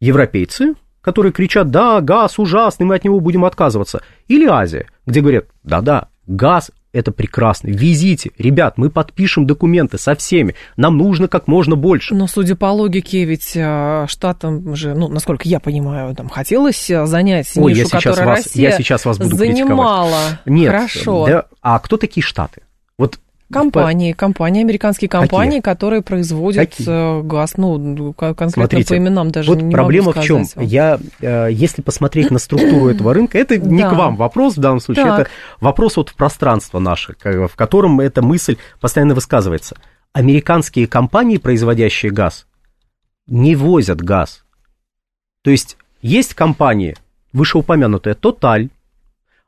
европейцы, которые кричат, да, газ ужасный, мы от него будем отказываться, или Азия, где говорят, да-да, газ это прекрасно. Везите. Ребят, мы подпишем документы со всеми. Нам нужно как можно больше. Но, судя по логике, ведь э, штатам же, ну, насколько я понимаю, там хотелось э, занять нишу, Ой, я которую вас, Россия я сейчас вас буду занимала. Нет, Хорошо. Да, а кто такие штаты? Компании, по... компании, американские компании, Какие? которые производят Какие? Э, газ, ну, конкретно Смотрите, по именам даже вот не проблема могу в чем? Вам. Я, э, если посмотреть на структуру этого рынка, это не к вам вопрос в данном случае, это вопрос вот в пространство наше, в котором эта мысль постоянно высказывается. Американские компании, производящие газ, не возят газ. То есть есть компании, вышеупомянутые, Total,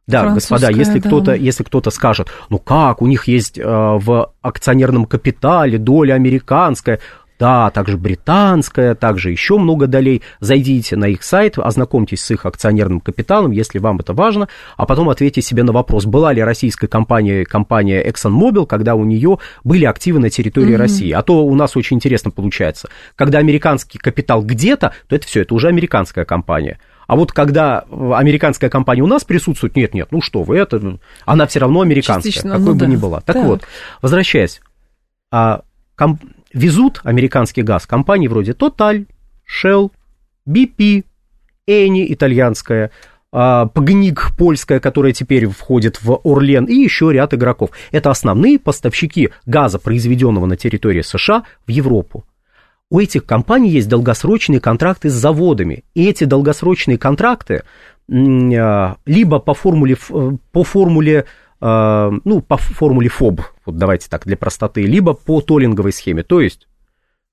да, господа, если да. кто-то, если кто-то скажет, ну как, у них есть э, в акционерном капитале доля американская, Да, также британская, также еще много долей. Зайдите на их сайт, ознакомьтесь с их акционерным капиталом, если вам это важно, а потом ответьте себе на вопрос, была ли российская компания, компания ExxonMobil, когда у нее были активы на территории mm-hmm. России. А то у нас очень интересно получается. Когда американский капитал где-то, то это все, это уже американская компания. А вот когда американская компания у нас присутствует, нет, нет, ну что вы, это, она все равно американская, Частично, какой ну, бы да. ни была. Так, так вот, возвращаясь, а, ком, везут американский газ компании вроде Total, Shell, BP, Eni итальянская, а, Пагник польская, которая теперь входит в Орлен, и еще ряд игроков. Это основные поставщики газа, произведенного на территории США, в Европу у этих компаний есть долгосрочные контракты с заводами, и эти долгосрочные контракты а, либо по формуле, э, по формуле а, ну, по формуле ФОБ, вот давайте так для простоты, либо по толлинговой схеме. То есть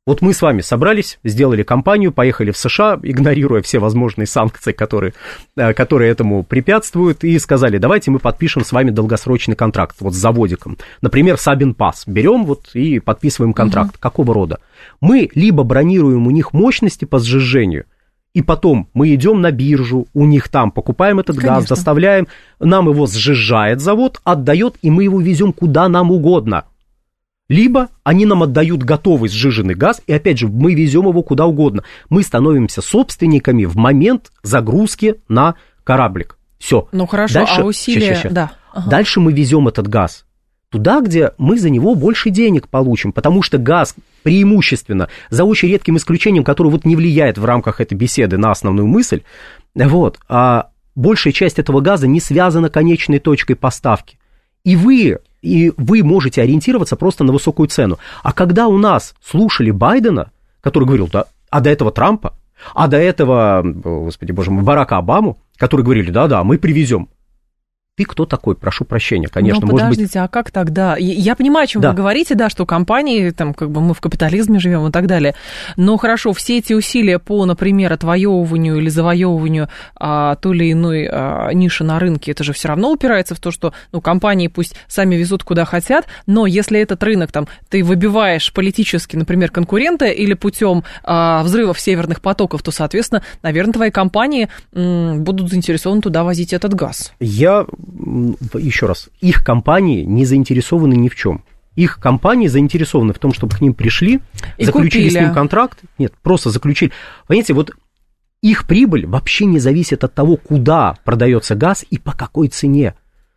вот мы с вами собрались, сделали кампанию, поехали в США, игнорируя все возможные санкции, которые, э, которые этому препятствуют, и сказали, давайте мы подпишем с вами долгосрочный контракт, вот с заводиком. Например, Сабин Пас. Берем вот и подписываем контракт. Угу. Какого рода? Мы либо бронируем у них мощности по сжижению, и потом мы идем на биржу, у них там покупаем этот Конечно. газ, доставляем, нам его сжижает завод, отдает, и мы его везем куда нам угодно – либо они нам отдают готовый сжиженный газ, и опять же, мы везем его куда угодно. Мы становимся собственниками в момент загрузки на кораблик. Все. Ну хорошо, Дальше, а усилия... Сейчас, сейчас. Да. Ага. Дальше мы везем этот газ туда, где мы за него больше денег получим, потому что газ преимущественно, за очень редким исключением, который вот не влияет в рамках этой беседы на основную мысль, вот, а большая часть этого газа не связана конечной точкой поставки. И вы и вы можете ориентироваться просто на высокую цену. А когда у нас слушали Байдена, который говорил, да, а до этого Трампа, а до этого, господи боже мой, Барака Обаму, которые говорили, да-да, мы привезем. Ты кто такой? Прошу прощения, конечно. Ну, подождите, быть... а как тогда? Я понимаю, о чем да. вы говорите, да, что компании, там, как бы мы в капитализме живем и так далее. Но хорошо, все эти усилия по, например, отвоевыванию или завоевыванию а, той или иной а, ниши на рынке, это же все равно упирается в то, что ну, компании пусть сами везут куда хотят, но если этот рынок там ты выбиваешь политически, например, конкурента или путем а, взрывов северных потоков, то, соответственно, наверное, твои компании м, будут заинтересованы туда возить этот газ. Я еще раз, их компании не заинтересованы ни в чем. Их компании заинтересованы в том, чтобы к ним пришли, и заключили купили. с ним контракт. Нет, просто заключили. Понимаете, вот их прибыль вообще не зависит от того, куда продается газ и по какой цене.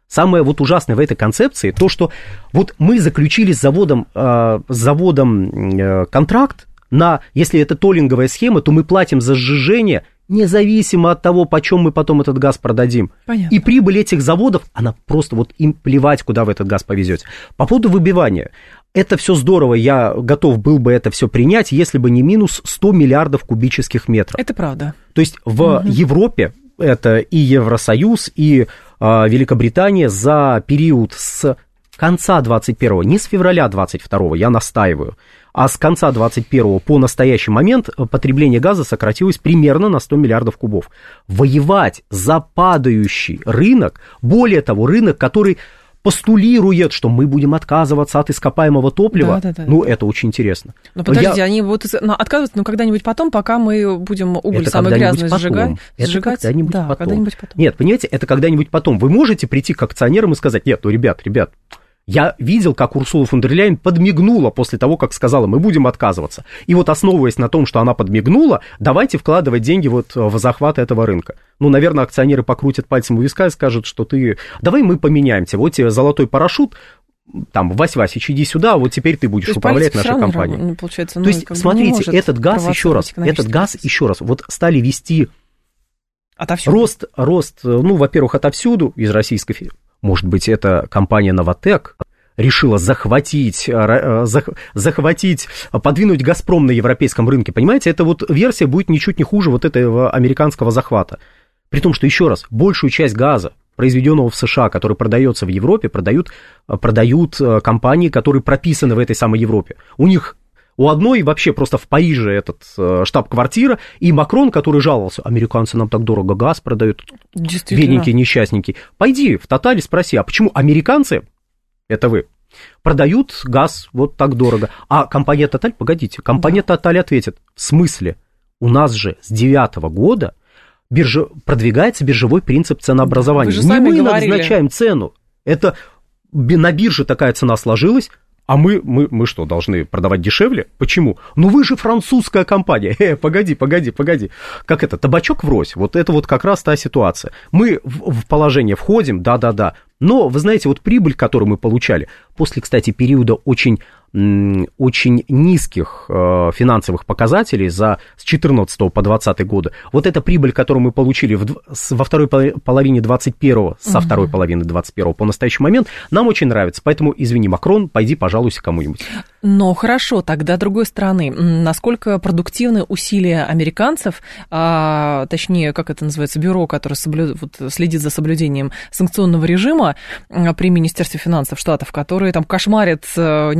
Самое вот ужасное в этой концепции то, что вот мы заключили с заводом, э, с заводом э, контракт на, если это толлинговая схема, то мы платим за сжижение – независимо от того, почем мы потом этот газ продадим. Понятно. И прибыль этих заводов, она просто вот им плевать, куда вы этот газ повезете. По поводу выбивания. Это все здорово, я готов был бы это все принять, если бы не минус 100 миллиардов кубических метров. Это правда. То есть в угу. Европе это и Евросоюз, и а, Великобритания за период с конца 21-го, не с февраля 22-го, я настаиваю, а с конца 21 по настоящий момент э, потребление газа сократилось примерно на 100 миллиардов кубов. Воевать за падающий рынок, более того, рынок, который постулирует, что мы будем отказываться от ископаемого топлива, да, да, да, ну, это очень интересно. Но подождите, я... они будут отказываться, но когда-нибудь потом, пока мы будем уголь это самый грязный сжигать, это сжигать, когда-нибудь да, потом. когда-нибудь потом. Нет, понимаете, это когда-нибудь потом. Вы можете прийти к акционерам и сказать, нет, ну, ребят, ребят, я видел, как Урсула фон дер Ляйен подмигнула после того, как сказала, мы будем отказываться. И вот основываясь на том, что она подмигнула, давайте вкладывать деньги вот в захват этого рынка. Ну, наверное, акционеры покрутят пальцем у виска и скажут, что ты... Давай мы поменяемся. Вот тебе золотой парашют, там, Вась Васич, иди сюда, вот теперь ты будешь управлять нашей компанией. Ну, получается, ну, То есть, смотрите, этот газ еще раз, этот газ еще раз, вот стали вести Отовсюду. Рост, рост, ну, во-первых, отовсюду из Российской может быть, эта компания «Новотек» решила захватить, э, э, захватить, подвинуть «Газпром» на европейском рынке. Понимаете, эта вот версия будет ничуть не хуже вот этого американского захвата. При том, что, еще раз, большую часть газа, произведенного в США, который продается в Европе, продают, э, продают компании, которые прописаны в этой самой Европе. У них у одной вообще просто в Париже этот э, штаб-квартира, и Макрон, который жаловался, американцы нам так дорого газ продают, бедненькие, несчастненькие. Пойди в Тотале спроси, а почему американцы, это вы, продают газ вот так дорого. А компания Total, погодите, компания да. Total ответит, в смысле, у нас же с девятого года биржа, продвигается биржевой принцип ценообразования. Вы же Не сами мы говорили. назначаем цену. Это на бирже такая цена сложилась, а мы, мы, мы что, должны продавать дешевле? Почему? Ну вы же французская компания. Э, погоди, погоди, погоди. Как это, табачок врозь? Вот это вот как раз та ситуация. Мы в, в положение входим, да-да-да. Но, вы знаете, вот прибыль, которую мы получали, после, кстати, периода очень очень низких э, финансовых показателей за с 14 по 20 годы. Вот эта прибыль, которую мы получили в, во второй поло- половине 21 со второй половины 21 по настоящий момент, нам очень нравится. Поэтому, извини, Макрон, пойди пожалуйся кому-нибудь. Но хорошо, тогда с другой стороны, насколько продуктивны усилия американцев, а, точнее, как это называется, бюро, которое соблю- вот, следит за соблюдением санкционного режима а, при Министерстве финансов Штатов, которые там кошмарят а,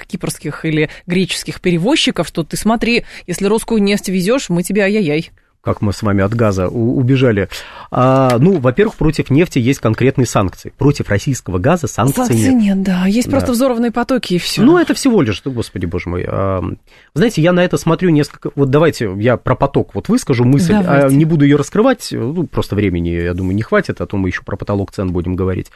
несчастных кипрских или греческих перевозчиков, что ты смотри, если русскую нефть везешь, мы тебе ай-яй-яй. как мы с вами от газа убежали. А, ну, во-первых, против нефти есть конкретные санкции. Против российского газа санкций Санкций нет. нет, да. Есть Да. просто взорванные потоки и все. Ну, это всего лишь, господи, боже мой. а, знаете, я на это смотрю несколько... Вот давайте я про поток вот выскажу мысль, а не буду ее раскрывать, ну, просто времени, я думаю, не хватит, а то мы еще про потолок цен будем говорить.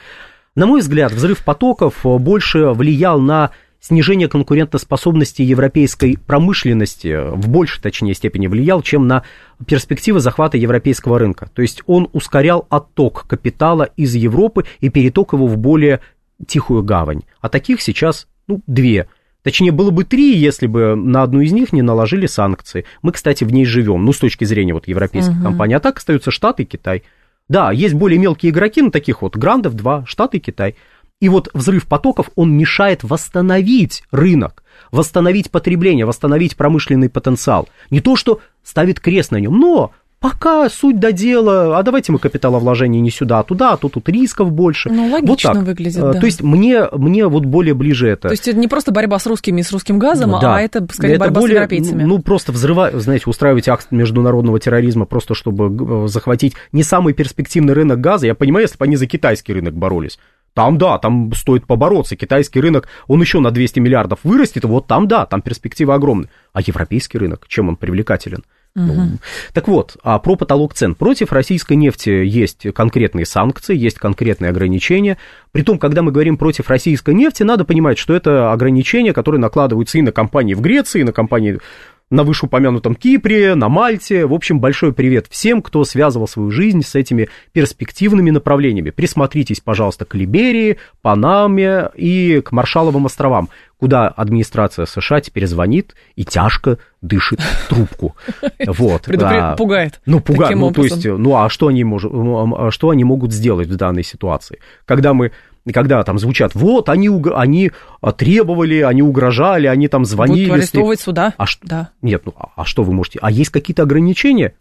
На мой взгляд, взрыв потоков больше влиял на снижение конкурентоспособности европейской промышленности, в большей, точнее, степени влиял, чем на перспективы захвата европейского рынка. То есть он ускорял отток капитала из Европы и переток его в более тихую гавань. А таких сейчас, ну, две. Точнее, было бы три, если бы на одну из них не наложили санкции. Мы, кстати, в ней живем, ну, с точки зрения вот европейских Мгм. компаний. А так остаются Штаты и Китай. Да, есть более мелкие игроки, но таких вот грандов два, Штаты и Китай. И вот взрыв потоков, он мешает восстановить рынок, восстановить потребление, восстановить промышленный потенциал. Не то, что ставит крест на нем, но пока суть до дела, а давайте мы капиталовложение не сюда, а туда, а то тут рисков больше. Ну, вот логично так. выглядит, Э, да. То есть мне, мне вот более ближе это. То есть это не просто борьба с русскими и с русским газом, Да. а это скорее Это борьба более, с европейцами. Ну, ну, просто взрывать, знаете, устраивать акт международного терроризма просто чтобы э, захватить не самый перспективный рынок газа. Я понимаю, если бы они за китайский рынок боролись. Там, да, там стоит побороться. Китайский рынок, он еще на 200 миллиардов вырастет, вот там, да, там перспективы огромные. А европейский рынок, чем он привлекателен? Ну, так вот, а про потолок цен. Против российской нефти есть конкретные санкции, есть конкретные ограничения. Притом, когда мы говорим против российской нефти, надо понимать, что это ограничения, которые накладываются и на компании в Греции, и на компании на вышеупомянутом Кипре, на Мальте. В общем, большой привет всем, кто связывал свою жизнь с этими перспективными направлениями. Присмотритесь, пожалуйста, к Либерии, Панаме и к Маршаловым островам, куда администрация США теперь звонит и тяжко дышит в трубку. Вот. Предупред- пугает. Ну, пугает. Ну, то есть, ну, а что они, может, а что они могут сделать в данной ситуации? Когда мы когда там звучат, вот, они, они а, требовали, они угрожали, они там звонили. Будут с ним». арестовывать суда. А что? Да. Нет, ну, а- а что вы можете? А есть какие-то ограничения?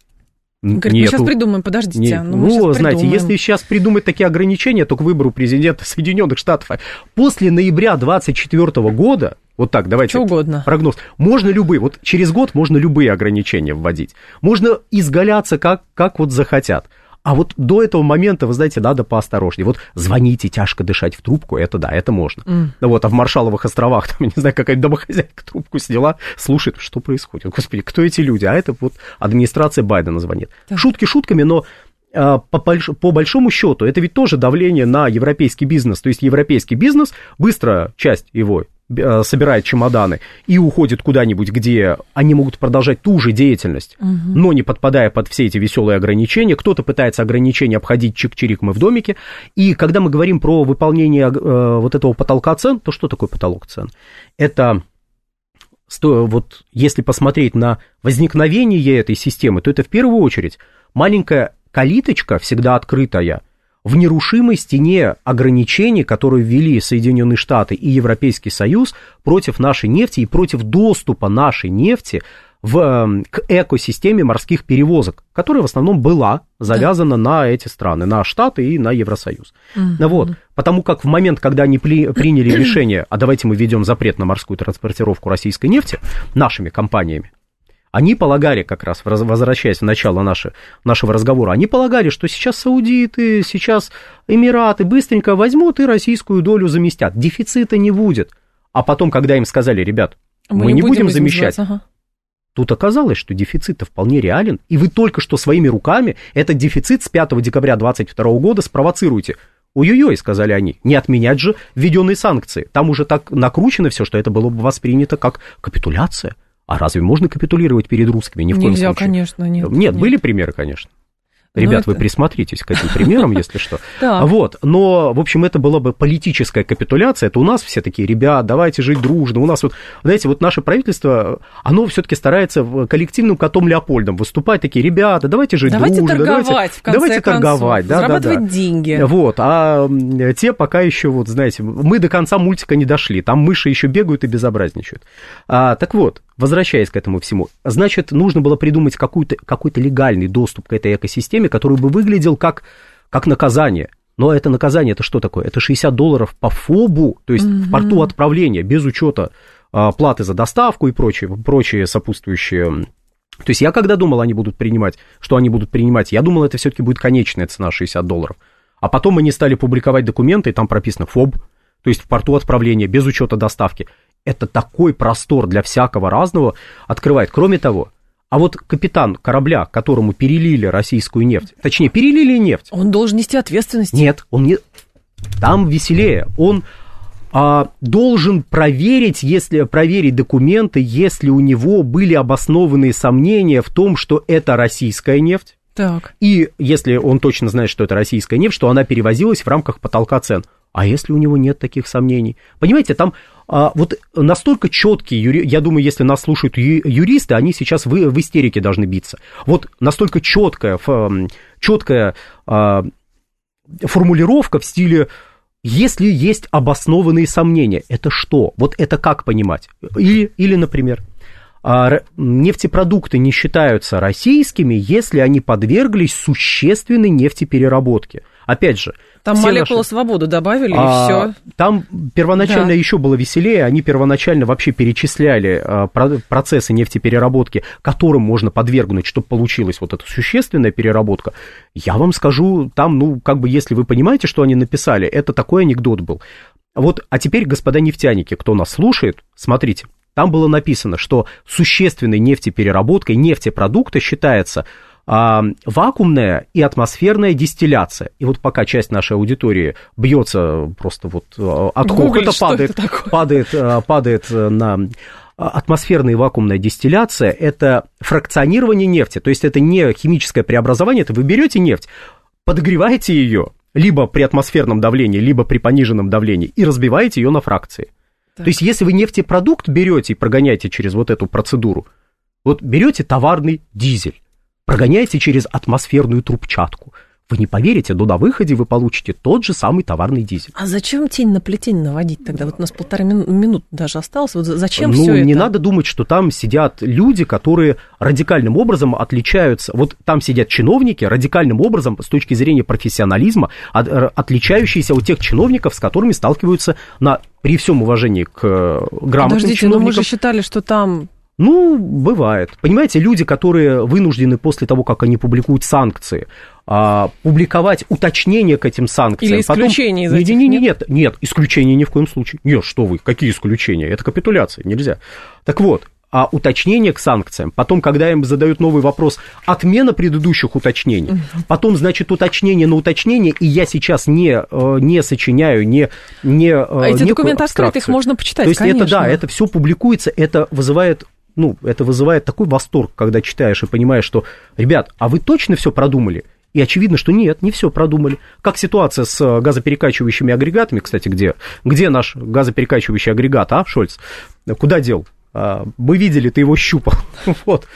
Говорит, мы сейчас нету. придумаем, подождите. Не- ну, ну, щас знаете, придумаем. если сейчас придумать такие ограничения, то к выбору президента Соединенных Штатов а после ноября 2024 года, вот так, давайте. Что угодно. Прогноз. Можно любые, вот через год можно любые ограничения вводить. Можно изгаляться как, как вот захотят. А вот до этого момента, вы знаете, надо поосторожнее. Вот звоните, тяжко дышать в трубку, это да, это можно. Ну вот, а в Маршаловых островах, там, я не знаю, какая домохозяйка трубку сняла, слушает, что происходит. Господи, кто эти люди? А это вот администрация Байдена звонит. Так. Шутки шутками, но а, по, больш- по большому счету, это ведь тоже давление на европейский бизнес. То есть европейский бизнес, быстро часть его собирает чемоданы и уходит куда-нибудь, где они могут продолжать ту же деятельность, но не подпадая под все эти веселые ограничения. Кто-то пытается ограничения обходить чик-чирик мы в домике. И когда мы говорим про выполнение э, вот этого потолка цен, то что такое потолок цен? Это сто- вот если посмотреть на возникновение этой системы, то это в первую очередь маленькая калиточка, всегда открытая, в нерушимой стене ограничений, которые ввели Соединенные Штаты и Европейский Союз против нашей нефти и против доступа нашей нефти в, эм, к экосистеме морских перевозок, которая в основном была завязана на эти страны, на Штаты и на Евросоюз. Ну Вот, потому как в момент, когда они пли- приняли решение, а давайте мы введем запрет на морскую транспортировку российской нефти нашими компаниями, Они полагали, как раз возвращаясь в начало наши, нашего разговора, они полагали, что сейчас саудиты, сейчас Эмираты быстренько возьмут и российскую долю заместят. Дефицита не будет. А потом, когда им сказали, ребят, мы, мы не будем, будем замещать, ага. Тут оказалось, что дефицит вполне реален, и вы только что своими руками этот дефицит с 5 декабря 2022 года спровоцируете. Ой-ой-ой, сказали они, не отменять же введенные санкции. Там уже так накручено все, что это было бы воспринято как капитуляция. А разве можно капитулировать перед русскими? Ни в Нельзя, коем случае. конечно, нет. Нет, нет. были примеры, конечно. Ну, Ребят, это... вы присмотритесь к этим примерам, если что. Вот, но, в общем, это была бы политическая капитуляция. Это у нас все такие, ребят, давайте жить дружно. У нас вот, знаете, вот наше правительство, оно все-таки старается в коллективным котом Леопольдом выступать, такие, ребята, давайте жить давайте дружно. Торговать, давайте, в конце давайте концов, торговать, да, зарабатывать да, да. деньги. Вот, а те пока еще, вот, знаете, мы до конца мультика не дошли. Там мыши еще бегают и безобразничают. А, так вот, возвращаясь к этому всему, значит, нужно было придумать какой-то какой легальный доступ к этой экосистеме, который бы выглядел как, как наказание. Но это наказание, это что такое? Это 60 долларов по ФОБу, то есть угу. в порту отправления, без учета а, платы за доставку и прочие, прочие сопутствующие то есть я когда думал, они будут принимать, что они будут принимать, я думал, это все-таки будет конечная цена 60 долларов. А потом они стали публиковать документы, и там прописано ФОБ, то есть в порту отправления, без учета доставки это такой простор для всякого разного открывает. Кроме того, а вот капитан корабля, которому перелили российскую нефть, точнее, перелили нефть. Он должен нести ответственность. Нет, он не... Там веселее. Он а, должен проверить, если проверить документы, если у него были обоснованные сомнения в том, что это российская нефть. Так. И если он точно знает, что это российская нефть, что она перевозилась в рамках потолка цен. А если у него нет таких сомнений? Понимаете, там а, вот настолько четкие, юри... я думаю, если нас слушают ю... юристы, они сейчас в, в истерике должны биться. Вот настолько четкая, четкая а, формулировка в стиле если есть обоснованные сомнения, это что? Вот это как понимать? Или, или например, а, нефтепродукты не считаются российскими, если они подверглись существенной нефтепереработке. Опять же, там молекулу наши... свободу добавили, а, и все. Там первоначально да. еще было веселее. Они первоначально вообще перечисляли а, процессы нефтепереработки, которым можно подвергнуть, чтобы получилась вот эта существенная переработка. Я вам скажу, там, ну, как бы, если вы понимаете, что они написали, это такой анекдот был. Вот, а теперь, господа нефтяники, кто нас слушает, смотрите, там было написано, что существенной нефтепереработкой нефтепродукта считается вакуумная и атмосферная дистилляция. И вот пока часть нашей аудитории бьется просто вот а, от хохота, падает, падает, а, падает на атмосферная и вакуумная дистилляция – это фракционирование нефти, то есть это не химическое преобразование, это вы берете нефть, подогреваете ее либо при атмосферном давлении, либо при пониженном давлении и разбиваете ее на фракции. Так. То есть если вы нефтепродукт берете и прогоняете через вот эту процедуру, вот берете товарный дизель, прогоняете через атмосферную трубчатку. Вы не поверите, но на выходе вы получите тот же самый товарный дизель. А зачем тень на плетень наводить тогда? Вот у нас полтора мин- минут даже осталось. Вот зачем ну, все это? не надо думать, что там сидят люди, которые радикальным образом отличаются. Вот там сидят чиновники, радикальным образом, с точки зрения профессионализма, от, отличающиеся от тех чиновников, с которыми сталкиваются на при всем уважении к э, грамотным Подождите, чиновникам. но мы же считали, что там ну, бывает. Понимаете, люди, которые вынуждены после того, как они публикуют санкции, а, публиковать уточнения к этим санкциям. Или исключения потом... из этих, нет, нет, нет, нет, исключения ни в коем случае. Нет, что вы, какие исключения? Это капитуляция, нельзя. Так вот, а уточнение к санкциям, потом, когда им задают новый вопрос, отмена предыдущих уточнений, потом, значит, уточнение на уточнение, и я сейчас не, э, не сочиняю, не... не э, а эти документы открыты, их можно почитать, То есть конечно. это, да, это все публикуется, это вызывает ну, это вызывает такой восторг, когда читаешь и понимаешь, что, ребят, а вы точно все продумали? И очевидно, что нет, не все продумали. Как ситуация с э, газоперекачивающими агрегатами, кстати, где? Где наш газоперекачивающий агрегат, а, Шольц? Куда дел? А, мы видели, ты его щупал. вот.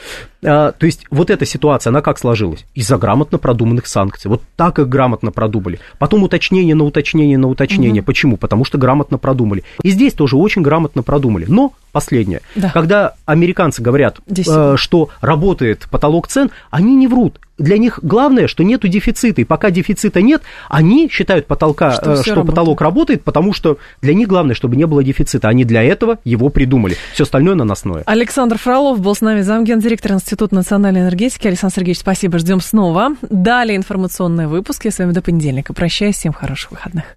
А, то есть вот эта ситуация, она как сложилась? Из-за грамотно продуманных санкций. Вот так их грамотно продумали. Потом уточнение на уточнение на уточнение. Угу. Почему? Потому что грамотно продумали. И здесь тоже очень грамотно продумали. Но последнее. Да. Когда американцы говорят, э, что работает потолок цен, они не врут. Для них главное, что нету дефицита. И пока дефицита нет, они считают потолка, что, э, что потолок работает, потому что для них главное, чтобы не было дефицита. Они для этого его придумали. Все остальное наносное. Александр Фролов был с нами замгендиректор Института национальной энергетики. Александр Сергеевич, спасибо. Ждем снова. Далее информационные выпуски. с вами до понедельника. Прощаюсь. Всем хороших выходных.